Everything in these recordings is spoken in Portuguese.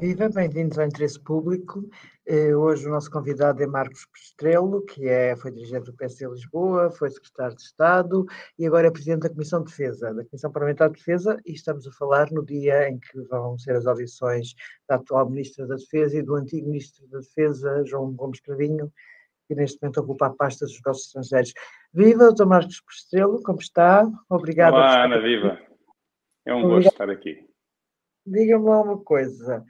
Viva, bem-vindos ao Interesse Público. Eh, hoje o nosso convidado é Marcos Pestrelo, que é, foi dirigente do PSD Lisboa, foi secretário de Estado e agora é presidente da Comissão de Defesa, da Comissão Parlamentar de Defesa, e estamos a falar no dia em que vão ser as audições da atual Ministra da Defesa e do antigo Ministro da Defesa, João Gomes Cravinho, que neste momento ocupa a pasta dos negócios estrangeiros. Viva, Dr. Marcos Pestrelo, como está? Obrigado. Olá, Ana, viva. É um Obrigado. gosto estar aqui. Diga-me lá uma coisa.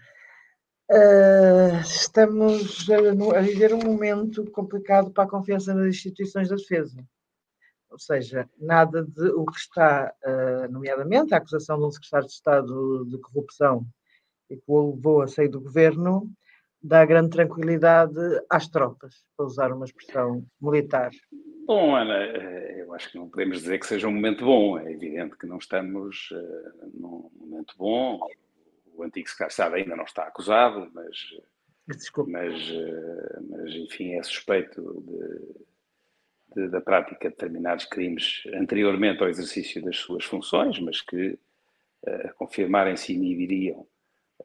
Uh, estamos a, a, viver um momento complicado para a confiança nas instituições da defesa. Ou seja, nada de o que está, uh, nomeadamente, a acusação de um secretário de Estado de corrupção e que o levou a sair do governo, dá grande tranquilidade às tropas, para usar uma expressão militar. Bom, Ana, eh, eu acho que não podemos dizer que seja um momento bom. É evidente que não estamos uh, num momento bom o antigo secretário de Estado ainda não está acusado, mas, mas, eh, mas enfim, é suspeito de, de, da prática de determinados crimes anteriormente ao exercício das suas funções, mas que uh, confirmarem-se inibiriam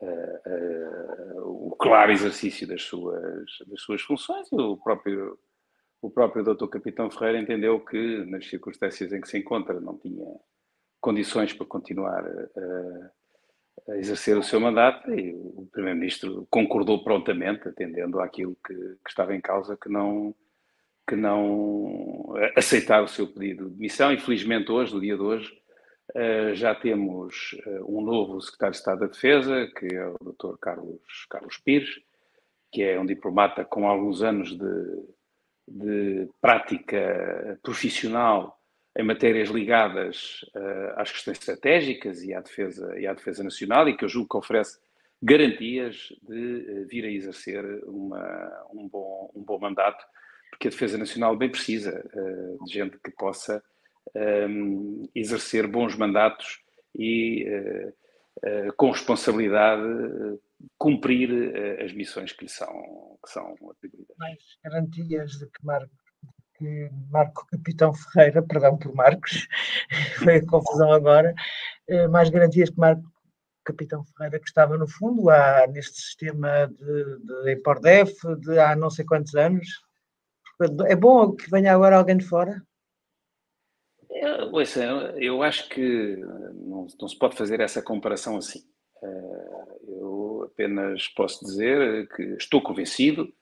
uh, o claro exercício das suas, das suas funções. O próprio, o próprio Dr. Capitão Ferreira entendeu que, nas circunstâncias em que se encontra, não tinha condições para continuar uh, a exercer o seu mandato e o Primeiro-Ministro concordou prontamente, atendendo àquilo que, que, estava em causa, que não, que não aceitar o seu pedido de demissão. Infelizmente, hoje, no dia de hoje, uh, já temos uh, um novo Secretário de Estado da Defesa, que é o Dr. Carlos, Carlos Pires, que é um diplomata com alguns anos de, de prática profissional em matérias ligadas uh, às questões estratégicas e à, defesa, e à defesa nacional e que eu julgo que oferece garantias de uh, vir a exercer uma, um, bom, um bom mandato, porque a defesa nacional bem precisa uh, de gente que possa um, ehm, exercer bons mandatos e com responsabilidade cumprir as missões que lhe são, que são atribuídas. Mais garantias de que Marco que Marco Capitão Ferreira, perdão por Marcos, foi a confusão agora, eh, mais garantias que Marco Capitão Ferreira que estava no fundo há neste sistema de, de Empordef de há não sei quantos anos. É bom que venha agora alguém de fora? Eu, ouça, eu acho que não, não, se pode fazer essa comparação assim. Eh, eu apenas posso dizer que estou convencido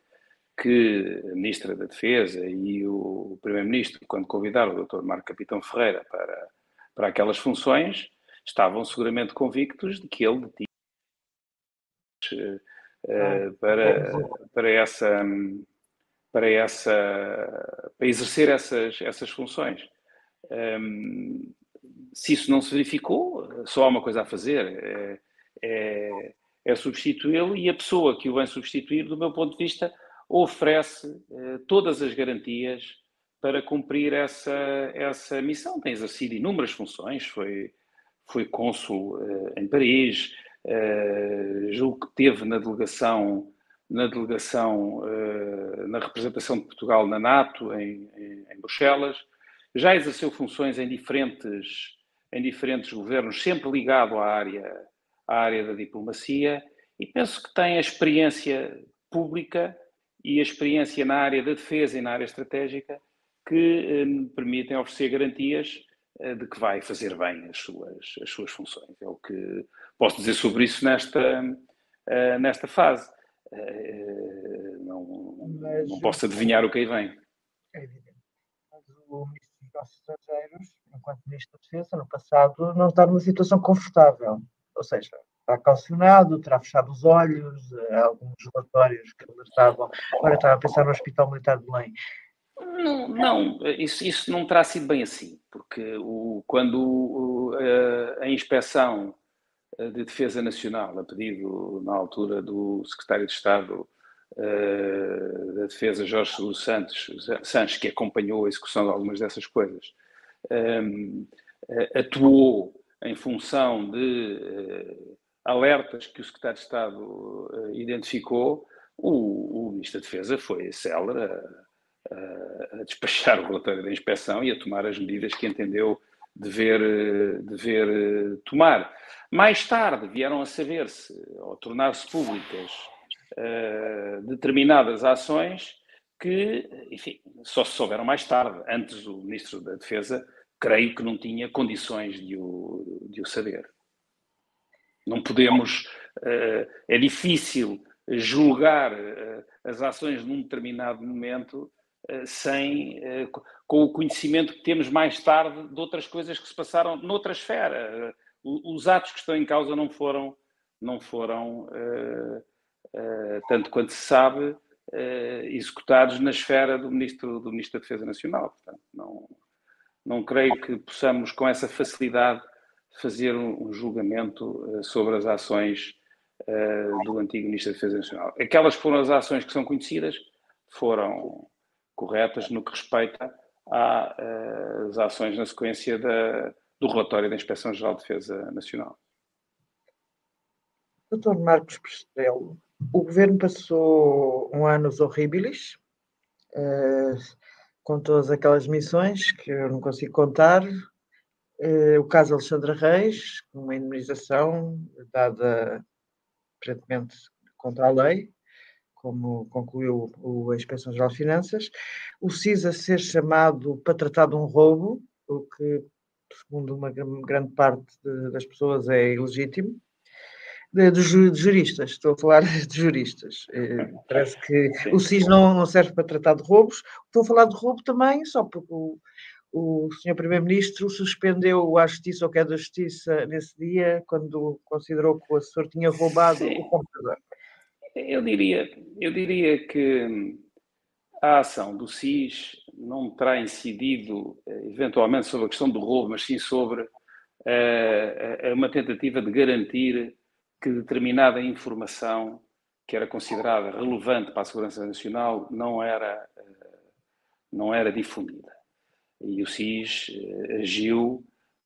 que a Ministra da Defesa e o Primeiro-Ministro, quando convidaram o Dr. Marco Capitão Ferreira para, para aquelas funções, estavam seguramente convictos de que ele tinha uh, para, para essa para essa para exercer essas essas funções. Um, se isso não se verificou, só há uma coisa a fazer, é, é, é substituí-lo e a pessoa que o vem substituir, do meu ponto de vista, oferece eh, todas as garantias para cumprir essa, essa missão. Tem exercido inúmeras funções, foi, foi cônsul eh, em Paris, eh, julgo que teve na delegação, na delegação, na representação de Portugal na NATO, em, em, em Bruxelas, já exerceu funções em diferentes, em diferentes governos, sempre ligado à área, à área da diplomacia, e penso que tem a experiência pública e a experiência na área da defesa e na área estratégica que me eh, permitem oferecer garantias eh, de que vai fazer bem as suas, as suas funções. É o que posso dizer sobre isso nesta, eh, nesta fase. Não, Mas, não posso adivinhar o que aí vem. É evidente. Mas o Ministro dos Negócios Estrangeiros, enquanto Ministro da Defesa, no passado, não está numa situação confortável. Ou seja, está calcionado, terá fechado os olhos, eh, alguns relatórios que estavam. Agora estava a pensar no Hospital Militar de Belém. Não, não isso, isso não terá sido bem assim, porque o, quando o, a, a, inspeção eh, de Defesa Nacional, a pedido na altura do Secretário de Estado da Defesa, Jorge Seguro Santos, que acompanhou a execução de algumas dessas coisas, atuou em função de alertas que o secretário de Estado uh, identificou, o, o, Ministro da Defesa foi célere a, a, despachar o relatório da inspeção e a tomar as medidas que entendeu dever, dever tomar. Mais tarde vieram a saber-se, ou tornar-se públicas, determinadas ações que, enfim, só se souberam mais tarde. Antes, o Ministro da Defesa, creio que não tinha condições de o, de o saber. Não podemos. é difícil julgar as ações num determinado momento sem, com o conhecimento que temos mais tarde de outras coisas que se passaram noutra esfera. Os atos que estão em causa não foram, não foram tanto quanto se sabe, executados na esfera do Ministro, do Ministro da Defesa Nacional. Portanto, não, não creio que possamos, com essa facilidade, fazer um, julgamento sobre as ações uh, do antigo Ministro da Defesa Nacional. Aquelas que foram as ações que são conhecidas foram corretas no que respeita às uh, ações na sequência da, do relatório da Inspeção-Geral de Defesa Nacional. Doutor Marcos Prestrelo, o governo passou um ano horríveis, com todas aquelas missões que eu não consigo contar. Uh, o caso Alexandra Reis, uma indemnização dada aparentemente contra a lei, como concluiu a Inspeção-Geral de Finanças, o CIS a ser chamado para tratar de um roubo, o que, segundo uma grande parte de, das pessoas, é ilegítimo, de, de, juristas, estou a falar de juristas. Eh, parece que o CIS não, não serve para tratar de roubos. Estou a falar de roubo também, só porque o, o Sr. Primeiro-Ministro suspendeu a Justiça, ou que é da Justiça, nesse dia, quando considerou que o assessor tinha roubado Sim. o computador. Eu diria, eu diria que a ação do SIS não terá incidido eh, eventualmente sobre a questão do roubo, mas sim sobre uh, uma tentativa de garantir que determinada informação que era considerada relevante para a segurança nacional não era, uh, não era difundida e o SIS eh, agiu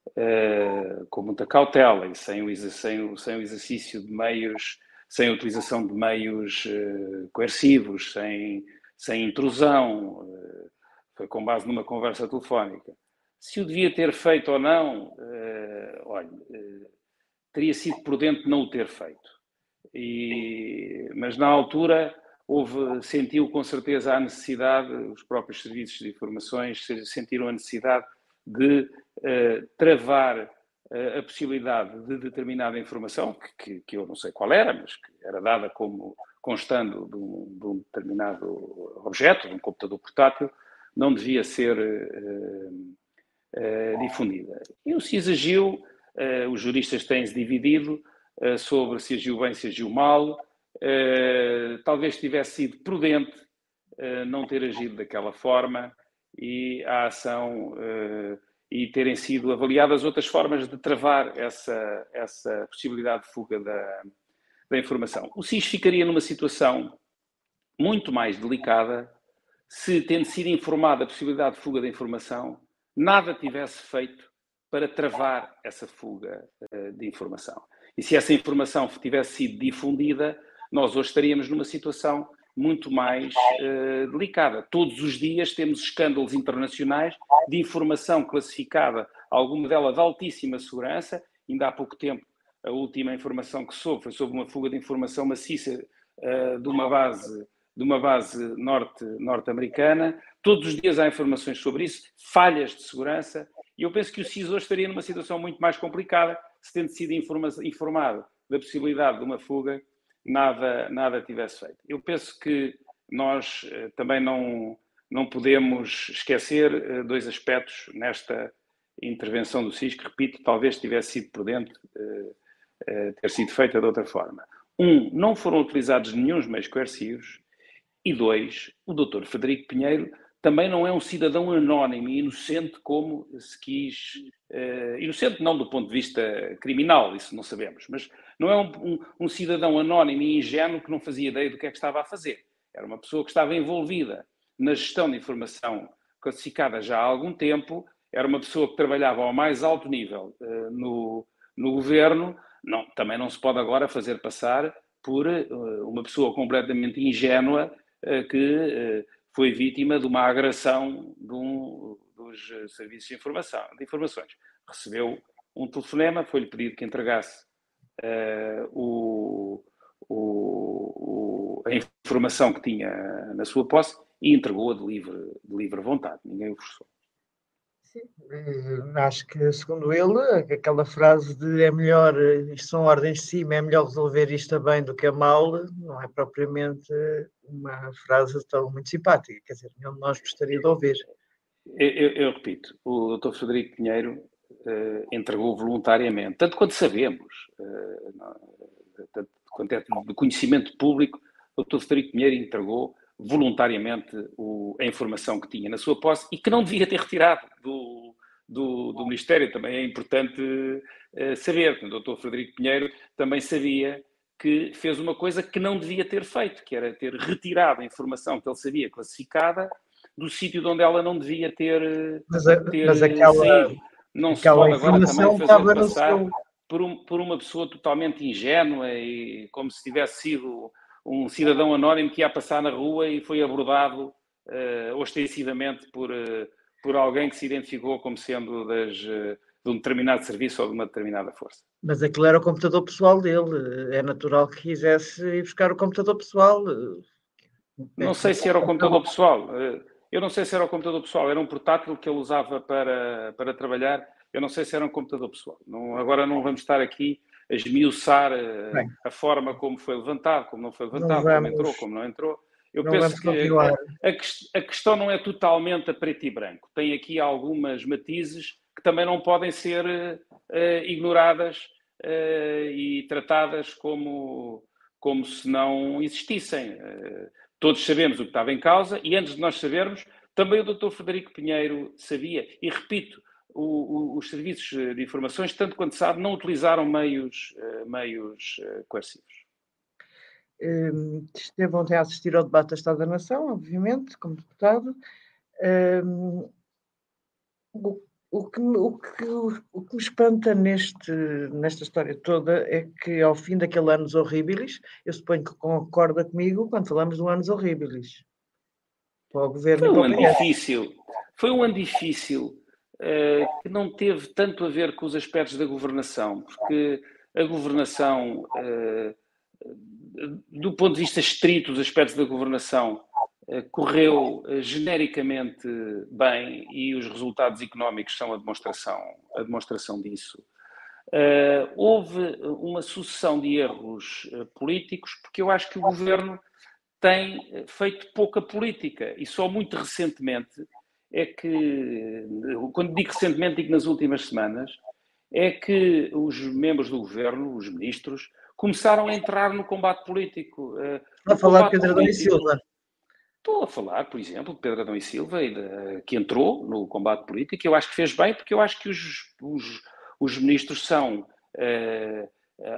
uh, com muita cautela e sem o, sem, sem o exercício de meios, sem a utilização de meios uh, coercivos, sem, sem intrusão, uh, foi com base numa conversa telefónica. Se o devia ter feito ou não, olha, teria sido prudente não o ter feito. E, mas na altura houve, sentiu com certeza a necessidade, os próprios serviços de informações sentiram a necessidade de uh, travar uh, a possibilidade de determinada informação, que, que, que, eu não sei qual era, mas que era dada como constando de um, de um determinado objeto, de um computador portátil, não devia ser uh, difundida. E o CIS agiu, os juristas têm-se dividido sobre se agiu bem, se agiu mal, Uh, talvez tivesse sido prudente uh, não ter agido daquela forma e a ação uh, e terem sido avaliadas outras formas de travar essa, essa possibilidade de fuga da, da informação. O SIS ficaria numa situação muito mais delicada se, tendo sido informada a possibilidade de fuga da informação, nada tivesse feito para travar essa fuga de informação. E se essa informação tivesse sido difundida, nós hoje estaríamos numa situação muito mais uh, delicada. Todos os dias temos escândalos internacionais de informação classificada, alguma delas de altíssima segurança. Ainda há pouco tempo, a última informação que soube foi sobre uma fuga de informação maciça uh, de uma base de uma base norte, norte-americana. Todos os dias há informações sobre isso, falhas de segurança, e eu penso que o CIS hoje estaria numa situação muito mais complicada se tendo sido informado da possibilidade de uma fuga nada, nada tivesse feito. Eu penso que nós eh, também não, não podemos esquecer eh, dois aspectos nesta intervenção do SIS, que, repito, talvez tivesse sido prudente eh, ter sido feita de outra forma. Um, não foram utilizados nenhum meios coercivos. E dois, o doutor Frederico Pinheiro também não é um cidadão anónimo e inocente como se quis. Uh, inocente não do ponto de vista criminal, isso não sabemos, mas não é um, um, um, cidadão anónimo e ingênuo que não fazia ideia do que é que estava a fazer. Era uma pessoa que estava envolvida na gestão de informação classificada já há algum tempo, era uma pessoa que trabalhava ao mais alto nível uh, no, no governo. Não, também não se pode agora fazer passar por uh, uma pessoa completamente ingênua que foi vítima de uma agressão de um dos serviços de, informação, de informações. recebeu um telefonema, foi-lhe pedido que entregasse uh, o, o, a informação que tinha na sua posse e entregou-a de livre, de livre vontade, ninguém o forçou. Eh, acho que, segundo ele, aquela frase de é melhor, isto são ordens de cima, é melhor resolver isto bem do que a mal, não é propriamente uma frase tão muito simpática, quer dizer, nenhum de nós gostaria de ouvir. Eu, eu, eu repito, o Dr. Frederico Pinheiro uh, entregou voluntariamente, tanto quanto sabemos, uh, não, tanto quanto é de conhecimento público, o Dr. Frederico Pinheiro entregou voluntariamente o, a informação que tinha na sua posse e que não devia ter retirado do, do, do Ministério. Também é importante uh, saber. O Dr. Frederico Pinheiro também sabia que fez uma coisa que não devia ter feito, que era ter retirado a informação que ele sabia classificada do sítio de onde ela não devia ter, mas, ter mas aquela, saído. Não se pode agora também fazer passar seu... por, um, por uma pessoa totalmente ingênua e como se tivesse sido um cidadão anónimo que ia passar na rua e foi abordado uh, ostensivamente por, uh, por alguém que se identificou como sendo das, uh, de um determinado serviço ou de uma determinada força. Mas aquilo era o computador pessoal dele. É natural que quisesse ir buscar o computador pessoal. Não sei se era o computador pessoal. Eu não sei se era o computador pessoal. Era um portátil que ele usava para, para trabalhar. Eu não sei se era um computador pessoal. Não, agora não vamos estar aqui esmiuçar a, a, forma como foi levantado, como não foi levantado, não como entrou, como não entrou. Eu não penso que a, a, questão não é totalmente a preto e branco. Tem aqui algumas matizes que também não podem ser uh, ignoradas uh, e tratadas como, como se não existissem. Uh, todos sabemos o que estava em causa e antes de nós sabermos, também o Dr. Frederico Pinheiro sabia. E repito, o, o, os serviços de informações, tanto quanto sabe, não utilizaram meios, meios coercivos. Um, esteve ontem a assistir ao debate da Estado da Nação, obviamente, como deputado. Um, o que, o, que, o que me espanta neste, nesta história toda é que, ao fim daquele Anos Horribilis, eu suponho que concorda comigo quando falamos do Anos Horribilis. Para o governo foi um ano difícil. Foi um ano difícil que não teve tanto a ver com os aspectos da governação, porque a governação, uh, do ponto de vista estrito, os aspectos da governação eh, correu eh, genericamente bem e os resultados económicos são a demonstração, a demonstração disso. Houve uma sucessão de erros políticos, porque eu acho que o governo tem feito pouca política e só muito recentemente é que, quando digo recentemente, digo nas últimas semanas, é que os membros do governo, os ministros, começaram a entrar no combate político. Uh, a falar de Pedro Adão Silva. Estou a falar, por exemplo, de Pedro Adão e Silva, que entrou no combate político, e eu acho que fez bem, porque eu acho que os, os, os ministros são uh,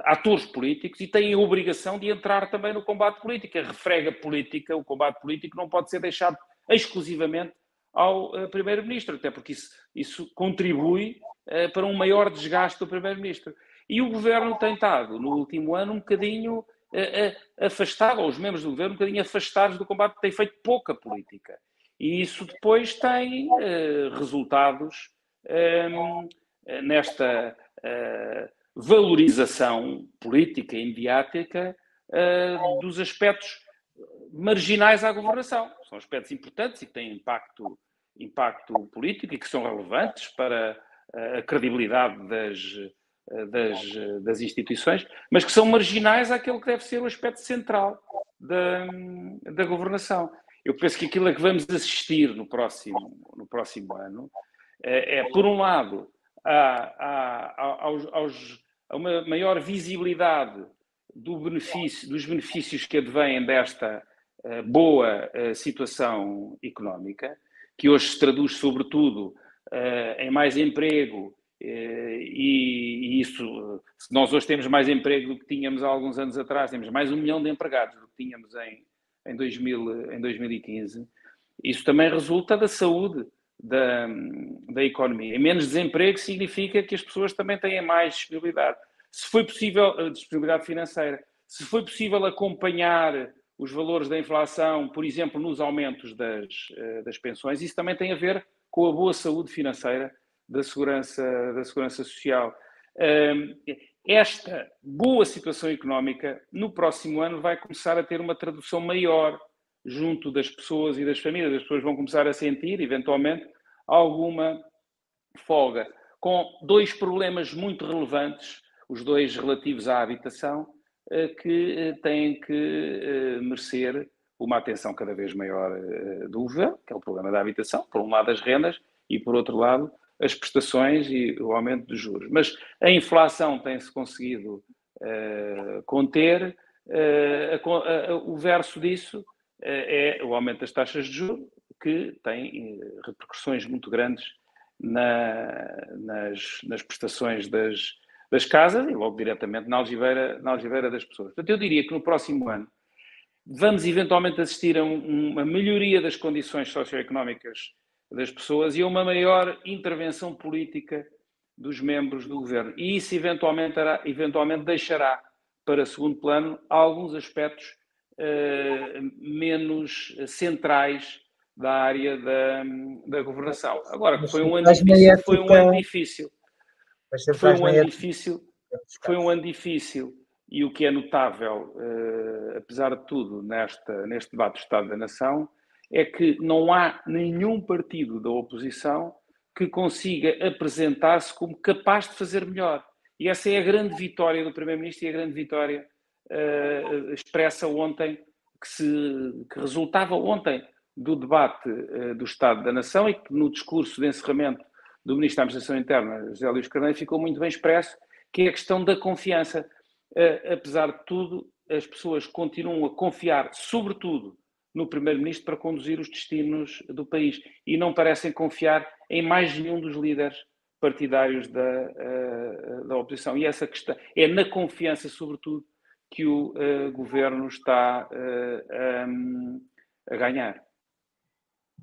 atores políticos e têm a obrigação de entrar também no combate político. A refrega política, o combate político, não pode ser deixado exclusivamente ao uh, Primeiro-Ministro, até porque isso, isso contribui uh, para um maior desgaste do Primeiro-Ministro. E o Governo tem estado, no último ano, um bocadinho afastado, ou os membros do governo um bocadinho afastados do combate, têm feito pouca política. E isso depois tem uh, resultados um, ehm, nesta uh, valorização política e mediática uh, dos aspectos marginais à governação. São aspectos importantes e que têm impacto, impacto político e que são relevantes para a credibilidade das, das, das instituições, mas que são marginais àquele que deve ser o aspecto central da, da governação. Eu penso que aquilo a que vamos assistir no próximo, no próximo ano é, é por um lado, a, a, aos, aos, a uma maior visibilidade do benefício, dos benefícios que advêm desta boa uh, situação económica, que hoje se traduz sobretudo uh, em mais emprego eh, e, isso, se nós hoje temos mais emprego do que tínhamos há alguns anos atrás, temos mais um milhão de empregados do que tínhamos em, em, 2000, em 2015, isso também resulta da saúde da, da economia. E menos desemprego significa que as pessoas também têm mais disponibilidade. Se foi possível, eh, disponibilidade financeira, se foi possível acompanhar os valores da inflação, por exemplo, nos aumentos das, eh, das pensões, isso também tem a ver com a boa saúde financeira da segurança, da segurança social. Esta boa situação económica, no próximo ano, vai começar a ter uma tradução maior junto das pessoas e das famílias. As pessoas vão começar a sentir, eventualmente, alguma folga, com dois problemas muito relevantes, os dois relativos à habitação, que eh, têm que eh, merecer uma atenção cada vez maior do governo, que é o problema da habitação, por um lado as rendas e por outro lado as prestações e o aumento dos juros. Mas a inflação tem-se conseguido conter, o verso disso é o aumento das taxas de juros, que tem repercussões muito grandes na, nas, nas prestações das, das casas e logo diretamente na algibeira, na algibeira das pessoas. Portanto, eu diria que no próximo ano vamos eventualmente assistir a um, uma melhoria das condições socioeconómicas das pessoas e a uma maior intervenção política dos membros do governo. E isso eventualmente, eventualmente deixará para segundo plano alguns aspectos uh, menos centrais da área da, da governação. Agora, foi um ano difícil, foi um ano difícil. Foi um ano difícil, foi um ano difícil e o que é notável, uh, apesar de tudo, nesta, neste debate do Estado da Nação, é que não há nenhum partido da oposição que consiga apresentar-se como capaz de fazer melhor. E essa é a grande vitória do Primeiro-Ministro e a grande vitória uh, expressa ontem, que, se, que resultava ontem do debate uh, do Estado da Nação e que no discurso de encerramento do Ministro da Administração Interna, José Luís Carneiro, ficou muito bem expresso, que é a questão da confiança. Uh, apesar de tudo, as pessoas continuam a confiar, sobretudo, no Primeiro-Ministro para conduzir os destinos do país e não parecem confiar em mais nenhum dos líderes partidários da, uh, da oposição. E essa questão é na confiança, sobretudo, que o uh, governo está um, a ganhar.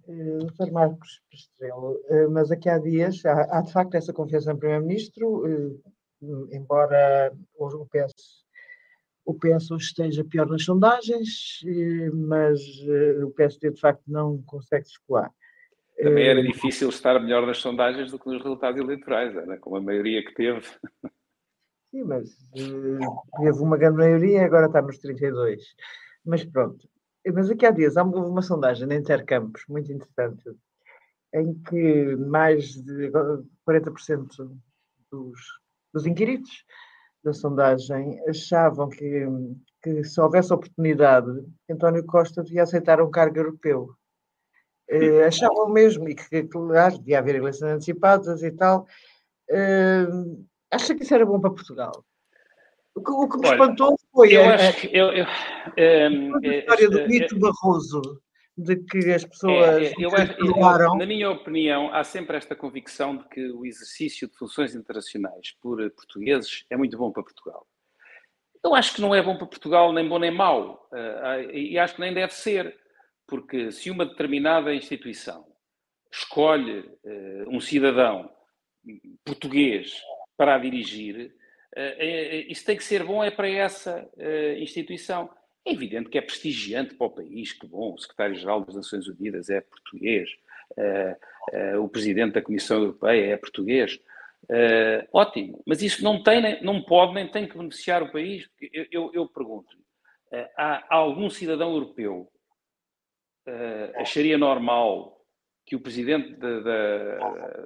Uh, Dr. Marcos Estrela, uh, mas aqui há dias há, há, de facto essa confiança no Primeiro-Ministro, uh, embora o PS, o PS hoje esteja pior nas sondagens, mas o PSD de facto não consegue escoar. Também era difícil estar melhor nas sondagens do que nos resultados eleitorais, né? com a maioria que teve. Sim, mas teve uma grande maioria, agora está nos 32. Mas pronto, mas aqui há dias há uma sondagem na Intercampos muito interessante, em que mais de 40% dos, dos inquiridos da sondagem achavam que, que se houvesse oportunidade, António Costa devia aceitar um cargo europeu. Uh, achavam mesmo, e que, claro, devia haver eleições antecipadas e tal. Uh, acha que isso era bom para Portugal? O que, o que me Olha, espantou foi eu a, acho, eu, eu, um, a história do mito Barroso, de que as pessoas é, eu, eu, Na minha opinião, há sempre esta convicção de que o exercício de funções internacionais por portugueses é muito bom para Portugal. Eu acho que não é bom para Portugal, nem bom nem mau, uh, e acho que nem deve ser, porque se uma determinada instituição escolhe uh, um cidadão português para a dirigir, eh, eh, isso tem que ser bom é para essa eh, instituição. É evidente que é prestigiante para o país, que bom, o secretário-geral das Nações Unidas é português, o presidente da Comissão Europeia é português. ótimo, mas isso não, tem, não pode nem tem que beneficiar o país. Eu, eu, eu pergunto há, há, algum cidadão europeu acharia normal que o presidente da, da,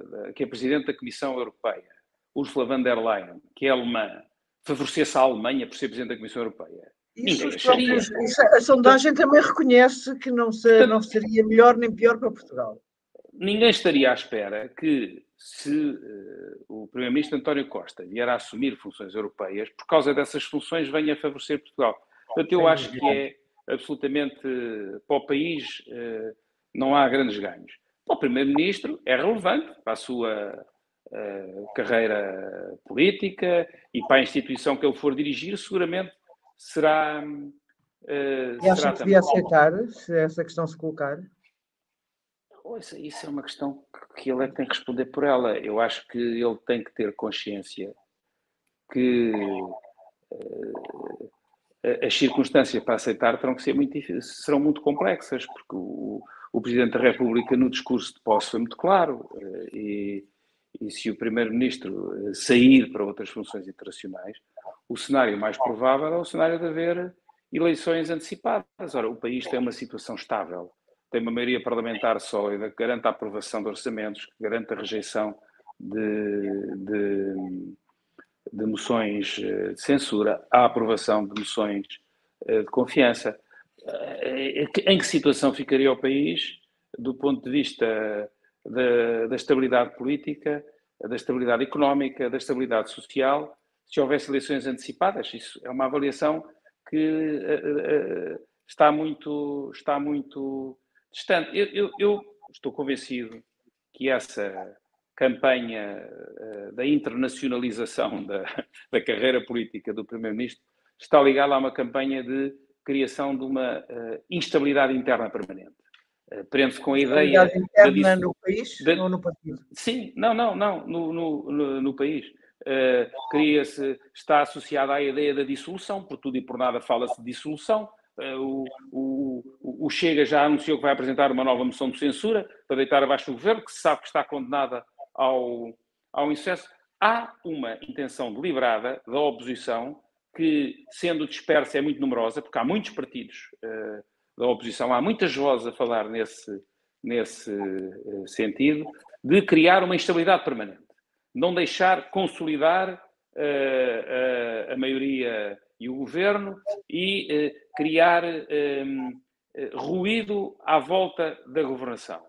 da, que a presidente da Comissão Europeia Ursula von der Leyen, que é alemã, favorecesse a Alemanha por ser Presidente da Comissão Europeia. Isso, próprios, isso, a sondagem também reconhece que não, se, não seria melhor nem pior para Portugal. Ninguém estaria à espera que, se uh, o Primeiro-Ministro António Costa vier a assumir funções europeias, por causa dessas funções, venha a favorecer Portugal. Portanto, eu acho que é absolutamente, para o país, uh, não há grandes ganhos. Para o Primeiro-Ministro é relevante para a sua carreira política e para a instituição que ele for dirigir, seguramente será. Uh, e acha que devia aceitar se essa questão se colocar? Isso, isso é uma questão que ele é que tem que responder por ela. Eu acho que ele tem que ter consciência que uh, as circunstâncias para aceitar terão que ser muito serão muito complexas, porque o, o Presidente da República no discurso de posse foi muito claro uh, e, e se o Primeiro-Ministro uh, sair para outras funções internacionais, o cenário mais provável é o cenário de haver eleições antecipadas. Ora, o país tem uma situação estável, tem uma maioria parlamentar sólida que garante a aprovação de orçamentos, que garante a rejeição de, de, de moções de censura, a aprovação de moções de confiança. Em que situação ficaria o país do ponto de vista da, da estabilidade política, da estabilidade económica, da estabilidade social, se houvesse eleições antecipadas? Isso é uma avaliação que uh, uh, está, muito, está muito distante. Eu, eu, eu, estou convencido que essa campanha uh, da internacionalização da, da carreira política do Primeiro-Ministro está ligada a uma campanha de criação de uma instabilidade interna permanente. Prende-se com a ideia. interna no país da, ou no partido? Sim, não, não, não, no, no, no, no país. Uh, cria-se, está associada à ideia da dissolução, por tudo e por nada fala-se de dissolução. Uh, o, o, o, Chega já anunciou que vai apresentar uma nova moção de censura para deitar abaixo o governo, que se sabe que está condenada ao, ao insucesso. Há uma intenção deliberada da oposição, que, sendo dispersa, é muito numerosa, porque há muitos partidos uh, da oposição, há muitas vozes a falar nesse, nesse sentido, de criar uma instabilidade permanente não deixar consolidar uh, uh, a maioria e o governo e uh, criar um, ruído à volta da governação.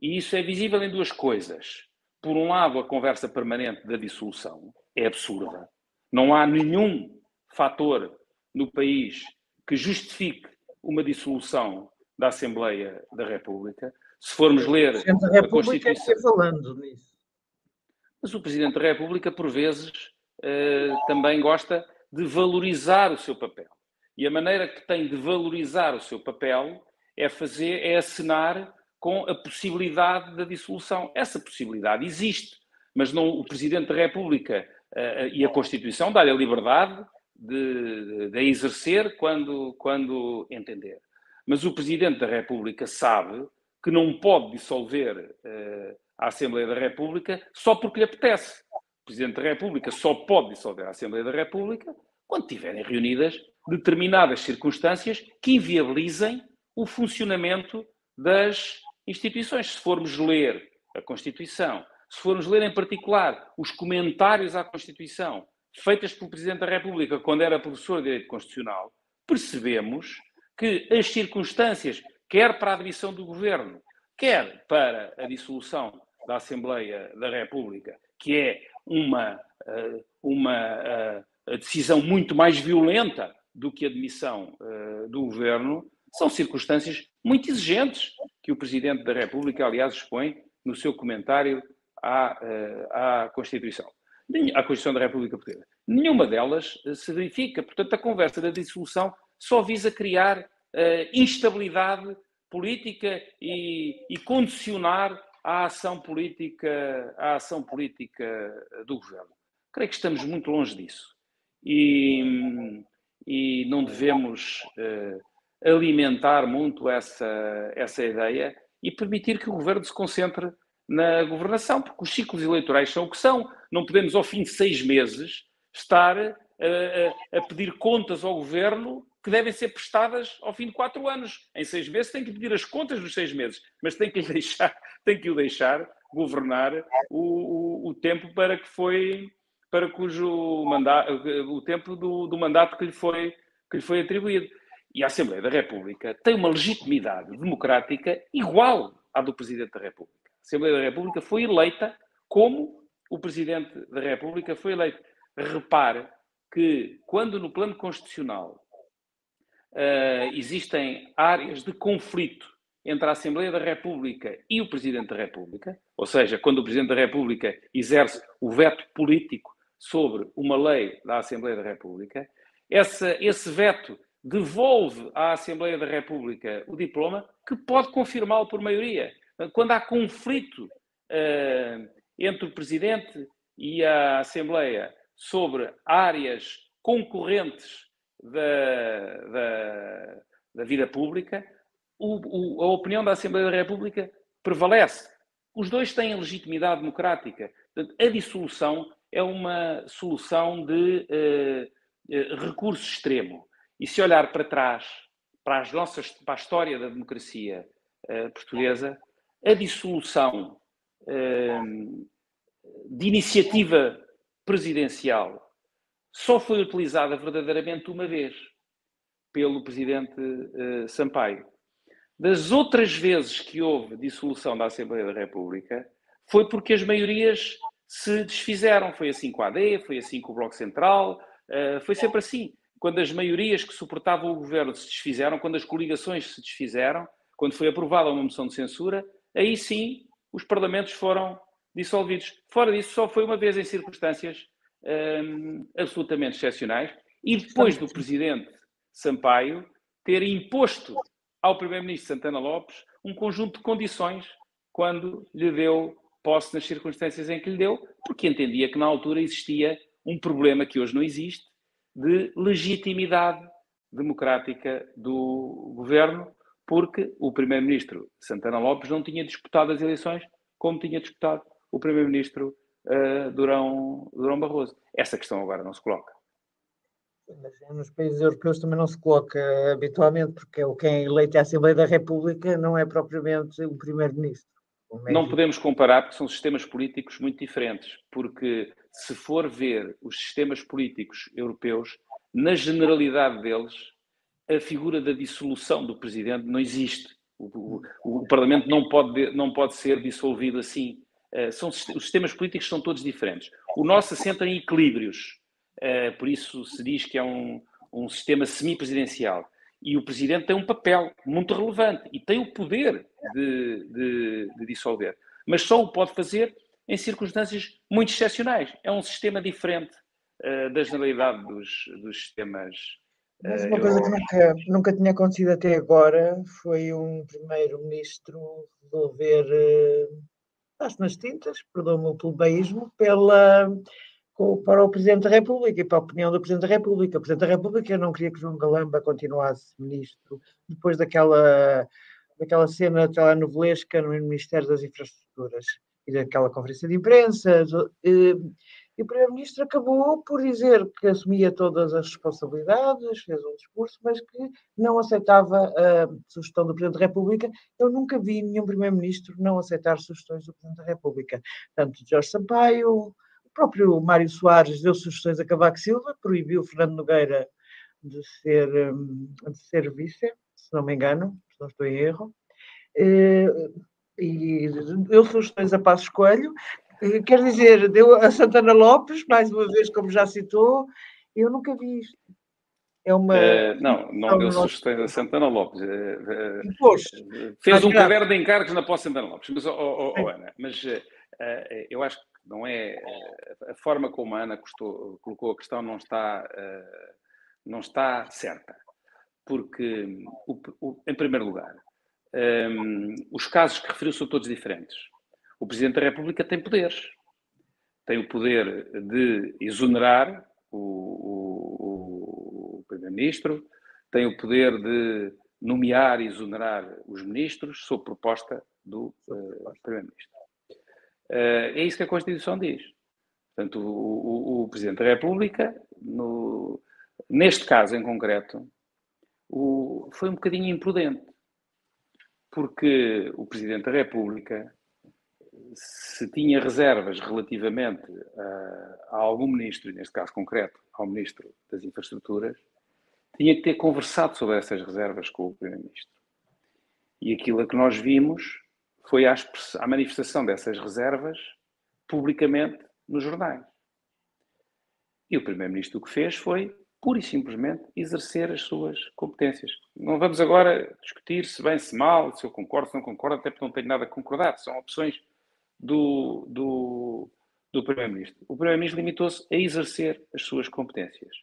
E isso é visível em duas coisas. Por um lado, a conversa permanente da dissolução é absurda. Não há nenhum fator no país que justifique uma dissolução da Assembleia da República. Se formos ler a, a Constituição. falando nisso. Mas o Presidente da República, por vezes, eh, também gosta de valorizar o seu papel. E a maneira que tem de valorizar o seu papel é fazer, é acenar com a possibilidade da dissolução. Essa possibilidade existe, mas não o Presidente da República uh, e a Constituição dá-lhe a liberdade de, de, exercer quando, quando entender. Mas o Presidente da República sabe que não pode dissolver uh, à Assembleia da República só porque lhe apetece. O Presidente da República só pode dissolver a Assembleia da República quando tiverem reunidas determinadas circunstâncias que inviabilizem o funcionamento das instituições. Se formos ler a Constituição, se formos ler em particular os comentários à Constituição feitas pelo Presidente da República quando era professor de Direito Constitucional, percebemos que as circunstâncias, quer para a admissão do governo, quer para a dissolução da Assembleia da República, que é uma, eh, uma eh, decisão muito mais violenta do que a demissão eh, do governo, são circunstâncias muito exigentes que o Presidente da República, aliás, expõe no seu comentário à, à Constituição. À Constituição da República Portuguesa. Nenhuma delas se verifica. Portanto, a conversa da dissolução só visa criar uh, instabilidade política e, e condicionar a ação política, a ação política do governo. Creio que estamos muito longe disso. E, e não devemos uh, alimentar muito essa, essa ideia e permitir que o governo se concentre na governação, porque os ciclos eleitorais são o que são. Não podemos, ao fim de seis meses, estar a, a, a pedir contas ao governo que devem ser prestadas ao fim de quatro anos. Em seis meses tem que pedir as contas dos seis meses, mas tem que, deixar, tem que o deixar governar o, o, o tempo para que foi para cujo mandato, o tempo do, do mandato que lhe, foi, que lhe foi atribuído. E a Assembleia da República tem uma legitimidade democrática igual à do Presidente da República. A Assembleia da República foi eleita como o Presidente da República foi eleito. Repare que, quando no plano constitucional uh, existem áreas de conflito entre a Assembleia da República e o Presidente da República, ou seja, quando o Presidente da República exerce o veto político sobre uma lei da Assembleia da República, essa, esse veto devolve à Assembleia da República o diploma que pode confirmá-lo por maioria. Quando há conflito uh, entre o Presidente e a Assembleia sobre áreas concorrentes da, da, da vida pública, o, o, a opinião da Assembleia da República prevalece. os dois têm legitimidade democrática. Portanto, a dissolução é uma solução de uh, recurso extremo. E se olhar para trás, para, as nossas, para a história da democracia uh, portuguesa, a dissolução de iniciativa presidencial só foi utilizada verdadeiramente uma vez pelo presidente Sampaio. Das outras vezes que houve dissolução da Assembleia da República, foi porque as maiorias se desfizeram. Foi assim com a AD, foi assim com o Bloco Central, foi sempre assim quando as maiorias que suportavam o governo se desfizeram, quando as coligações se desfizeram, quando foi aprovada uma moção de censura, aí sim os parlamentos foram dissolvidos. Fora disso, só foi uma vez em circunstâncias hum, absolutamente excepcionais e depois do presidente Sampaio ter imposto ao primeiro-ministro Santana Lopes um conjunto de condições quando lhe deu posse nas circunstâncias em que lhe deu, porque entendia que na altura existia um problema que hoje não existe, de legitimidade democrática do governo, porque o primeiro-ministro Santana Lopes não tinha disputado as eleições como tinha disputado o primeiro-ministro uh, Durão, Durão Barroso. Essa questão agora não se coloca. Mas nos países europeus também não se coloca habitualmente, porque o quem é eleito à Assembleia da República não é propriamente o primeiro-ministro. Não podemos comparar porque são sistemas políticos muito diferentes, porque se for ver os sistemas políticos europeus, na generalidade deles, a figura da dissolução do presidente não existe. O, o, o Parlamento não pode, não pode ser dissolvido assim. Uh, são, os sistemas políticos são todos diferentes. O nosso assenta em equilíbrios, uh, por isso se diz que é um, um sistema semipresidencial. E o presidente tem um papel muito relevante e tem o poder de, de, de dissolver. Mas só o pode fazer em circunstâncias muito excepcionais. É um sistema diferente uh, da generalidade dos, dos sistemas. Mas uma coisa que nunca, nunca tinha acontecido até agora foi um primeiro-ministro resolver uh, nas tintas, perdão-me o plebeísmo, pela, para o Presidente da República e para a opinião do Presidente da República. O Presidente da República não queria que João Galamba continuasse ministro depois daquela, daquela cena telenovelesca no Ministério das Infraestruturas e daquela conferência de imprensa. E, o Primeiro-Ministro acabou por dizer que assumia todas as responsabilidades, fez um discurso, mas que não aceitava a sugestão do Presidente da República. Eu nunca vi nenhum Primeiro-Ministro não aceitar sugestões do Presidente da República. Tanto Jorge Sampaio, próprio Mário Soares deu sugestões a Cavaco Silva, proibiu Fernando Nogueira de ser, hum, de ser vice, se não me engano, se não estou em erro, eh, e deu sugestões a Passos Coelho, quer dizer, deu a Santana Lopes, mais uma vez, como já citou, eu nunca vi isto. É uma. Uh, não, não deu sugestões a Santana Lopes. Uh, fez um caderno de encargos na pós Santana Lopes. Mas, oh, oh, oh Ana, mas eu acho que não é a forma como a Ana custou, colocou a questão não está uh, não está certa porque o, o, em primeiro lugar um, ehm, os casos que referiu são todos diferentes o Presidente da República tem poderes tem o poder de exonerar o, o Primeiro-Ministro tem o poder de nomear e exonerar os ministros sob proposta do uh, Primeiro-Ministro. Uh, é isso que a Constituição diz. Portanto, o, o, o Presidente da República, no, neste caso em concreto, o, foi um bocadinho imprudente, porque o Presidente da República, se tinha reservas relativamente a, a algum ministro, neste caso concreto, ao Ministro das Infraestruturas, tinha que ter conversado sobre essas reservas com o Primeiro-Ministro. E aquilo a que nós vimos foi à, à manifestação dessas reservas publicamente nos jornais. E o Primeiro-Ministro o que fez foi, pura e simplesmente, exercer as suas competências. Não vamos agora discutir se bem, se mal, se eu concordo, se não concordo, até porque não tenho nada a concordar. São opções do, do, do Primeiro-Ministro. O Primeiro-Ministro limitou-se a exercer as suas competências.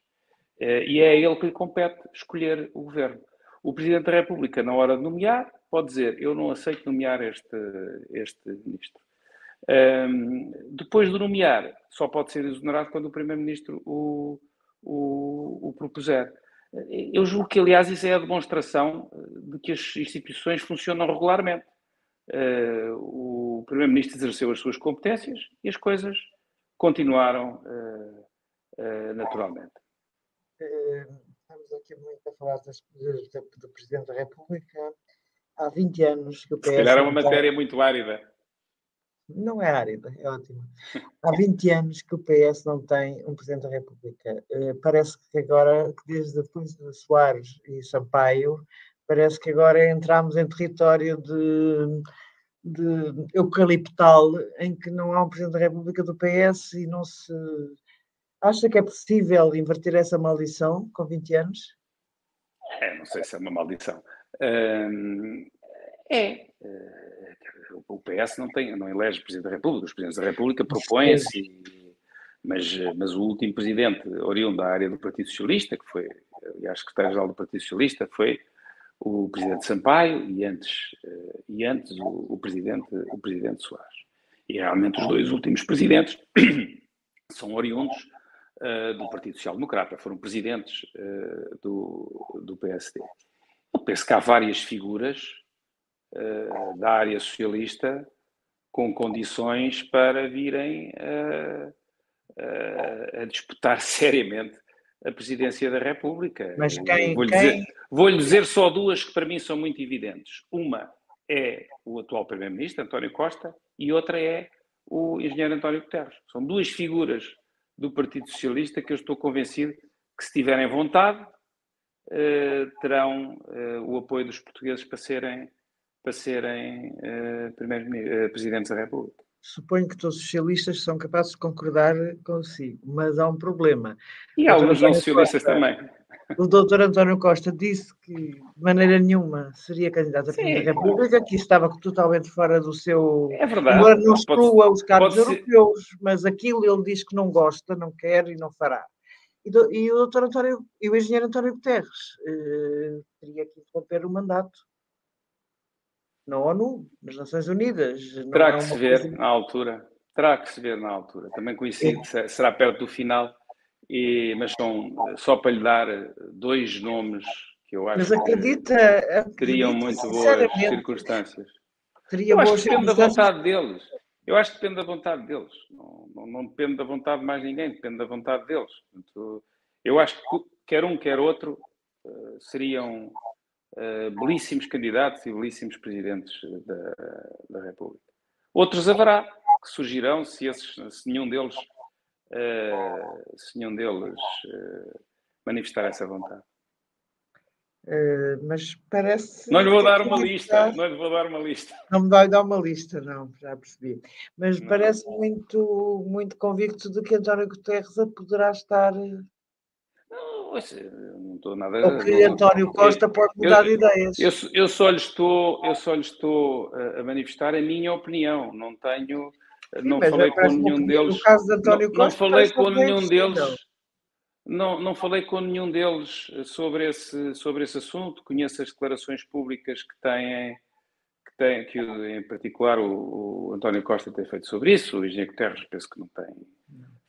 Eh, e é a ele que lhe compete escolher o governo. O Presidente da República, na hora de nomear, pode dizer: Eu não aceito nomear este, este ministro. Um, depois de nomear, só pode ser exonerado quando o Primeiro-Ministro o, o, o, propuser. Eu julgo que, aliás, isso é a demonstração de que as instituições funcionam regularmente. Uh, o Primeiro-Ministro exerceu as suas competências e as coisas continuaram uh, uh, naturalmente. Estamos aqui muito a falar das, do Presidente da República. Há 20 anos que o PS. Se calhar é uma matéria muito árida. Não é árida, é ótima. Há 20 anos que o PS não tem um Presidente da República. parece que agora, desde depois de Soares e Sampaio, parece que agora entramos em território de de eucaliptal em que não há um Presidente da República do PS e não se. Acha que é possível inverter essa maldição com 20 anos? É, não sei se é uma maldição. Hum, é. O PS não, tem, não elege Presidente da República, os Presidentes da República propõem-se, mas, mas o último Presidente, oriundo da área do Partido Socialista, que foi, aliás, secretário-geral do Partido Socialista, foi o presidente Sampaio e antes, uh, e antes o, o, presidente, o presidente Soares. E realmente os dois últimos presidentes são oriundos uh, do Partido Social Democrata, foram presidentes uh, do, do PSD. Eu penso que há várias figuras da área socialista com condições para virem a disputar seriamente a presidência da República. Mas quem, vou-lhe quem... dizer, vou dizer só duas que para mim são muito evidentes. Uma é o atual Primeiro-Ministro, António Costa, e outra é o engenheiro António Guterres. São duas figuras do Partido Socialista que eu estou convencido que, se tiverem vontade, eh, terão eh, o apoio dos portugueses para serem, para serem eh, eh presidentes da República suponho que todos os socialistas são capazes de concordar consigo, mas há um problema. E há alguns não socialistas Costa, também. O doutor António Costa disse que de maneira nenhuma seria candidato a Presidente da República, que estava totalmente fora do seu. É verdade. Agora não exclua os cargos europeus, ser... mas aquilo ele diz que não gosta, não quer e não fará. E, do, e o doutor António, e o engenheiro António Guterres eh, teria que interromper o mandato na ONU, nas Nações Unidas. Terá que é se ver coisa... na altura. Terá que se ver na altura. Também coincide, é. será perto do final. E, mas são, só para lhe dar dois nomes que eu acho mas acredita, que teriam muito boas circunstâncias. Teria eu acho que depende da vontade deles. Eu acho que depende da vontade deles. Não, não, não, depende da vontade de mais ninguém, depende da vontade deles. Portanto, eu acho que quer um, quer outro uh, seriam belíssimos candidatos e belíssimos presidentes da, da República. Outros haverá que surgirão se, esses, se nenhum deles, uh, se nenhum deles uh, manifestar essa vontade. Uh, mas parece. Não lhe vou dar uma lista, não lhe vou dar uma lista. Não me vai dar uma lista, não, já percebi. Mas não. parece muito, muito convicto de que António Guterres poderá estar não estou nada. O que António Costa pode mudar eu, de ideias. Eu, eu, só lhe estou, eu só lhe estou a manifestar a minha opinião. Não tenho, Sim, não falei com nenhum deles. De António não, Costa, não falei com nenhum deles. Não, não falei com nenhum deles sobre esse, sobre esse assunto. Conheço as declarações públicas que têm, que, têm, que em particular o, o António Costa tem feito sobre isso. O engenheiro Guterres penso que não tem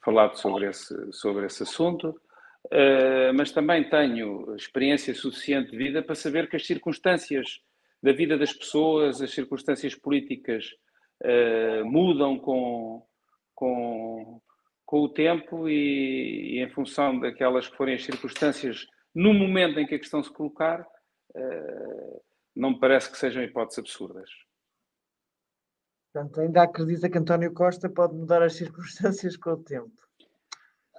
falado sobre esse, sobre esse assunto. Uh, mas também tenho experiência suficiente de vida para saber que as circunstâncias da vida das pessoas, as circunstâncias políticas uh, mudam com, com, com o tempo e, e, em função daquelas que forem as circunstâncias no momento em que a questão se colocar, uh, não me parece que sejam hipóteses absurdas. Portanto, ainda acredita que António Costa pode mudar as circunstâncias com o tempo.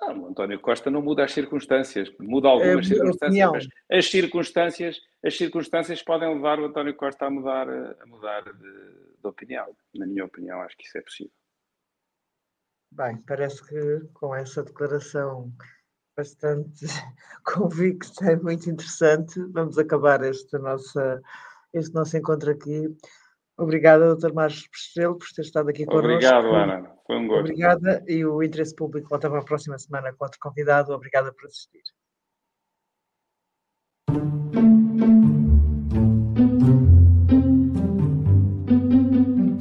Ah, o António Costa não muda as circunstâncias, muda algumas é, circunstâncias, mas as circunstâncias, as circunstâncias podem levar o António Costa a mudar, a mudar de, de opinião. Na minha opinião, acho que isso é possível. Bem, parece que com essa declaração bastante convicta e muito interessante, vamos acabar esta nossa, este nosso encontro aqui. Obrigada, Dr. Marcos Estrelo, por ter estado aqui connosco. Obrigado, Ana. Foi um gosto. Obrigada e o interesse público volta para a próxima semana com outro convidado. Obrigada por assistir.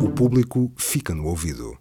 O público fica no ouvido.